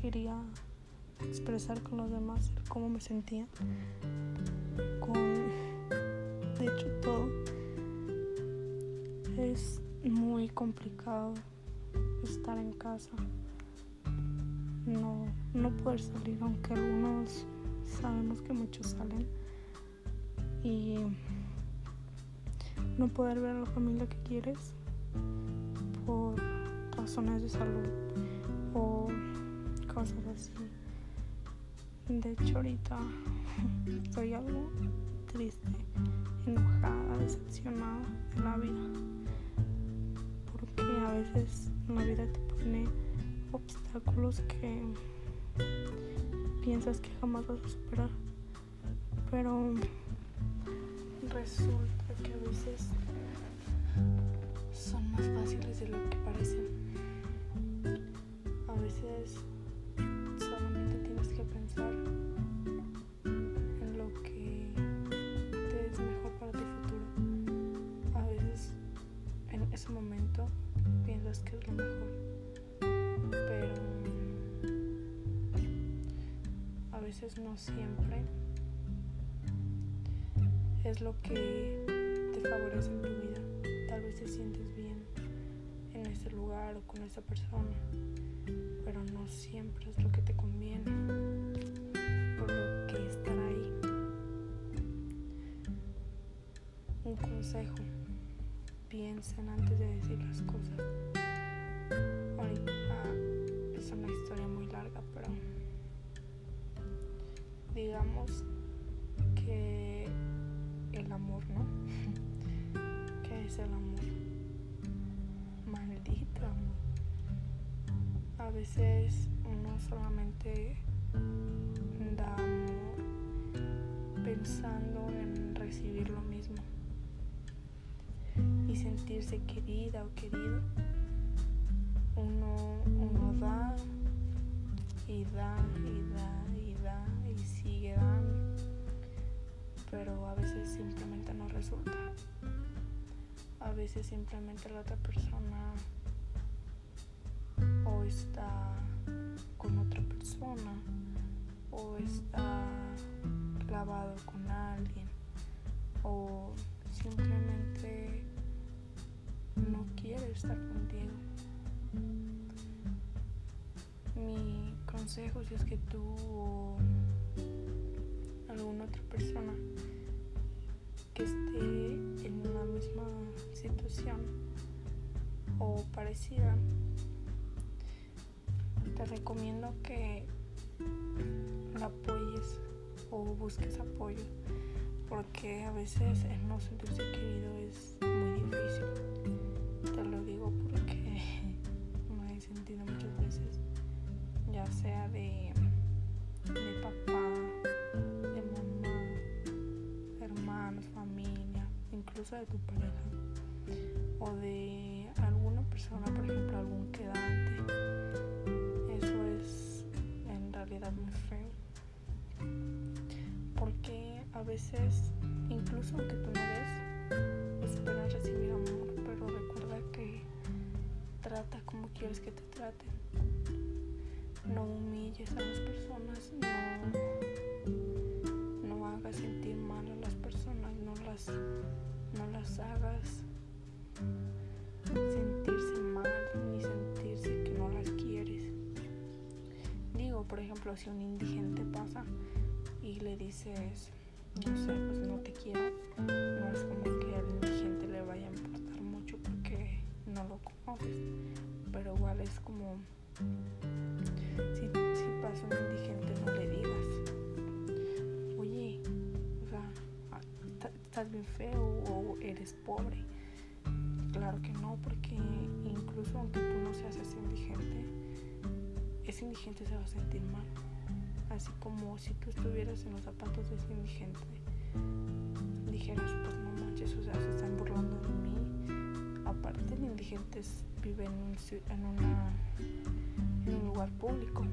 Quería expresar con los demás cómo me sentía. Con, de hecho, todo es muy complicado estar en casa. No, no poder salir, aunque algunos sabemos que muchos salen. Y no poder ver a la familia que quieres por razones de salud o cosas así. De hecho ahorita estoy algo triste, enojada, decepcionada de la vida. Porque a veces la vida te pone obstáculos que piensas que jamás vas a superar. Pero resulta que a veces son más fáciles de lo que parecen. A veces solamente tienes que pensar en lo que te es mejor para tu futuro. A veces en ese momento piensas que es lo mejor, pero a veces no siempre es lo que te favorece en tu vida. Tal vez te sientes bien en ese lugar o con esa persona, pero no siempre es lo que te conviene. Por lo que estar ahí. Un consejo. Piensen antes de decir las cosas. Ahorita es una historia muy larga, pero digamos que el amor, ¿no? ¿Qué es el amor? A veces uno solamente da amor pensando en recibir lo mismo y sentirse querida o querido. Uno, uno da y da y da y da y sigue dando pero a veces simplemente no resulta. A veces simplemente la otra persona o está con otra persona o está clavado con alguien o simplemente no quiere estar contigo. Mi consejo si es que tú o alguna otra persona que esté en la misma situación o parecida, te recomiendo que la apoyes o busques apoyo porque a veces el no sentirse querido es muy difícil. Te lo digo porque me he sentido muchas veces, ya sea de, de papá, de mamá, hermanos, familia, incluso de tu pareja o de alguna persona, por ejemplo, veces, incluso aunque tú no des, esperas recibir amor, pero recuerda que trata como quieres que te traten. No humilles a las personas, no, no hagas sentir mal a las personas, no las, no las hagas sentirse mal ni sentirse que no las quieres. Digo, por ejemplo, si un indigente pasa y le dices, no sé, pues no te quiero, no es como que al indigente le vaya a importar mucho porque no lo conoces, pero igual es como si, si pasa un indigente no le digas, oye, o sea, ah, estás bien feo o eres pobre. Claro que no, porque incluso aunque tú no seas ese indigente, ese indigente se va a sentir mal así como si tú estuvieras en los zapatos de ese indigente, dijeras, pues no manches, o sea, se están burlando de mí. Aparte, el indigente vive en un, en, una, en un lugar público.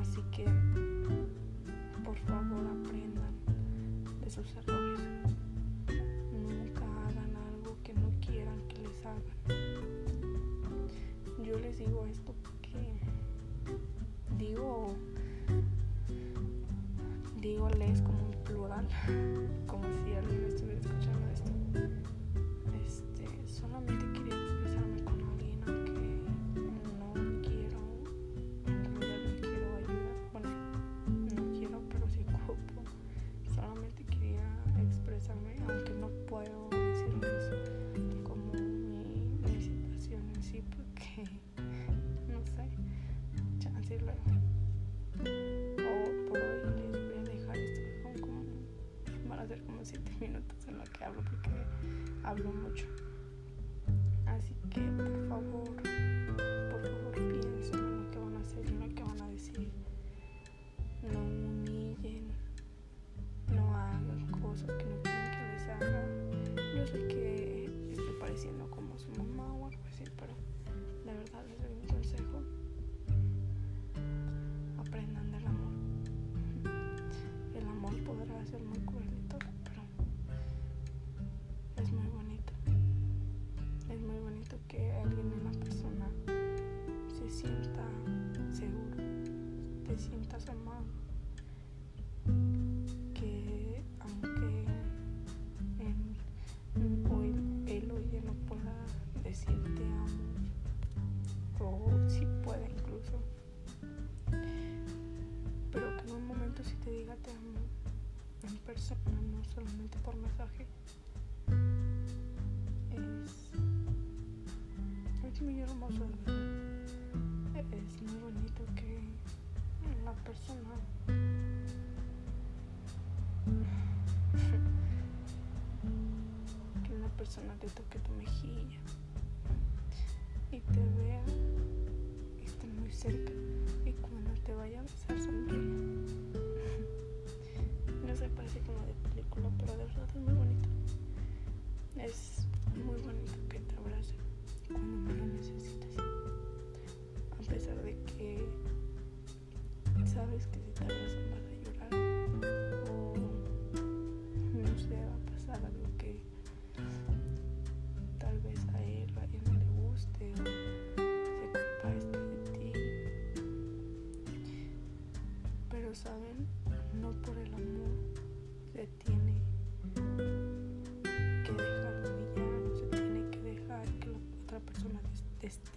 Así que, por favor, aprendan de sus errores. one. siete minutos en lo que hablo porque hablo mucho. Así que por favor. esta semana que aunque en, hoy, él o no pueda decir te amo o si puede incluso pero que en un momento si te diga te amo en persona no solamente por mensaje es es muy hermoso persona te toque tu mejilla y te vea, y esté muy cerca y cuando te vaya a besar sonríe. No se parece como de película, pero de verdad es muy bonito. Es muy bonito.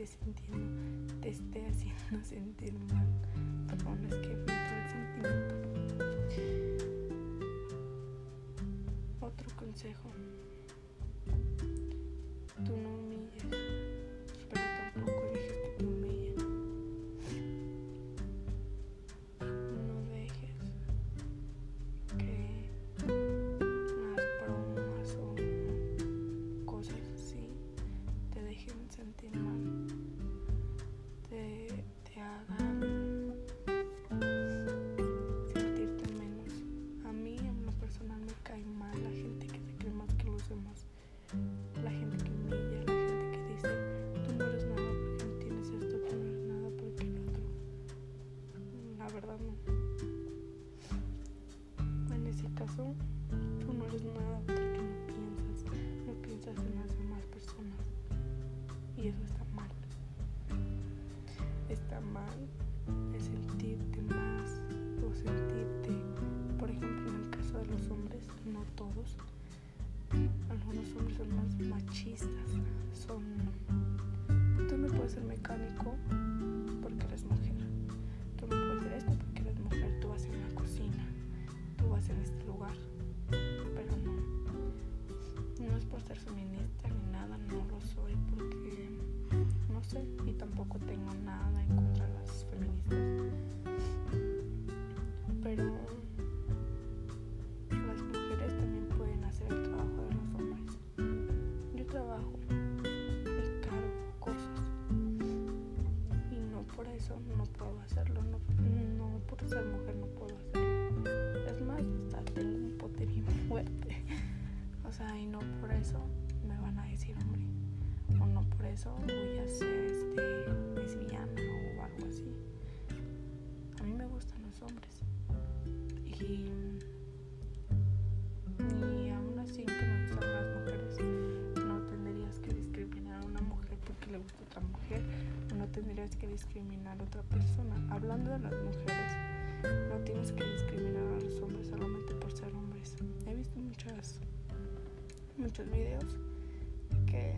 sintiendo te esté haciendo sentir mal. Perdón, es que me el sentimiento. Otro consejo. eso me van a decir hombre, o no por eso voy a ser este, lesbiana o algo así. A mí me gustan los hombres. Y, y aún así que me gustan las mujeres, no tendrías que discriminar a una mujer porque le gusta otra mujer, o no tendrías que discriminar a otra persona. Hablando de las mujeres, no tienes que discriminar a los hombres solamente por ser hombres. He visto muchas muchos videos que,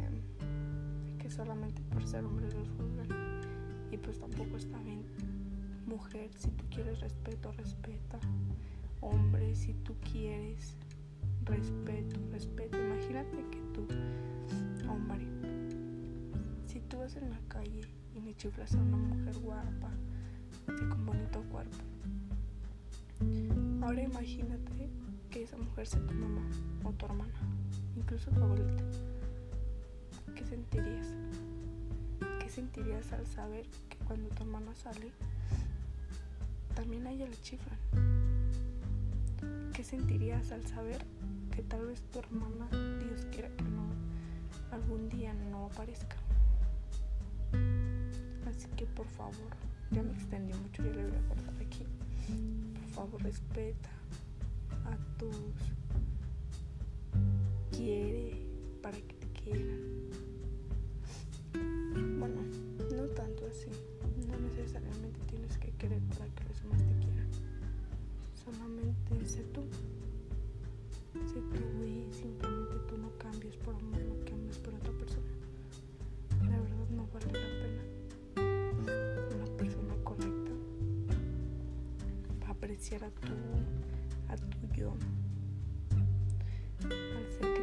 que solamente por ser hombres los juzgan. Y pues tampoco está bien. Mujer, si tú quieres respeto, respeta. Hombre, si tú quieres respeto, respeto. Imagínate que tú, hombre, si tú vas en la calle y le chiflas a una mujer guapa, así con bonito cuerpo, ahora imagínate que esa mujer sea tu mamá o tu hermana, incluso abuelita. ¿Qué sentirías? ¿Qué sentirías al saber que cuando tu hermana sale, también a ella le chiflan? ¿Qué sentirías al saber que tal vez tu hermana, Dios quiera que no, algún día no aparezca. Así que por favor, ya me extendí mucho, ya le voy a cortar aquí. Por favor, respeta a tus quiere, para que te quieran. Bueno, no tanto así. No necesariamente tienes que querer para que los demás te quieran. Solamente sé tú. Sé tú y simplemente tú no cambies por amor, no cambies por otra persona. La verdad no vale la pena. Una persona correcta apreciar a tu, a tu yo. Al ser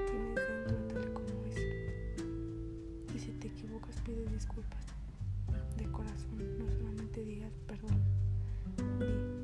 equivocas pide disculpas de corazón, no solamente digas perdón.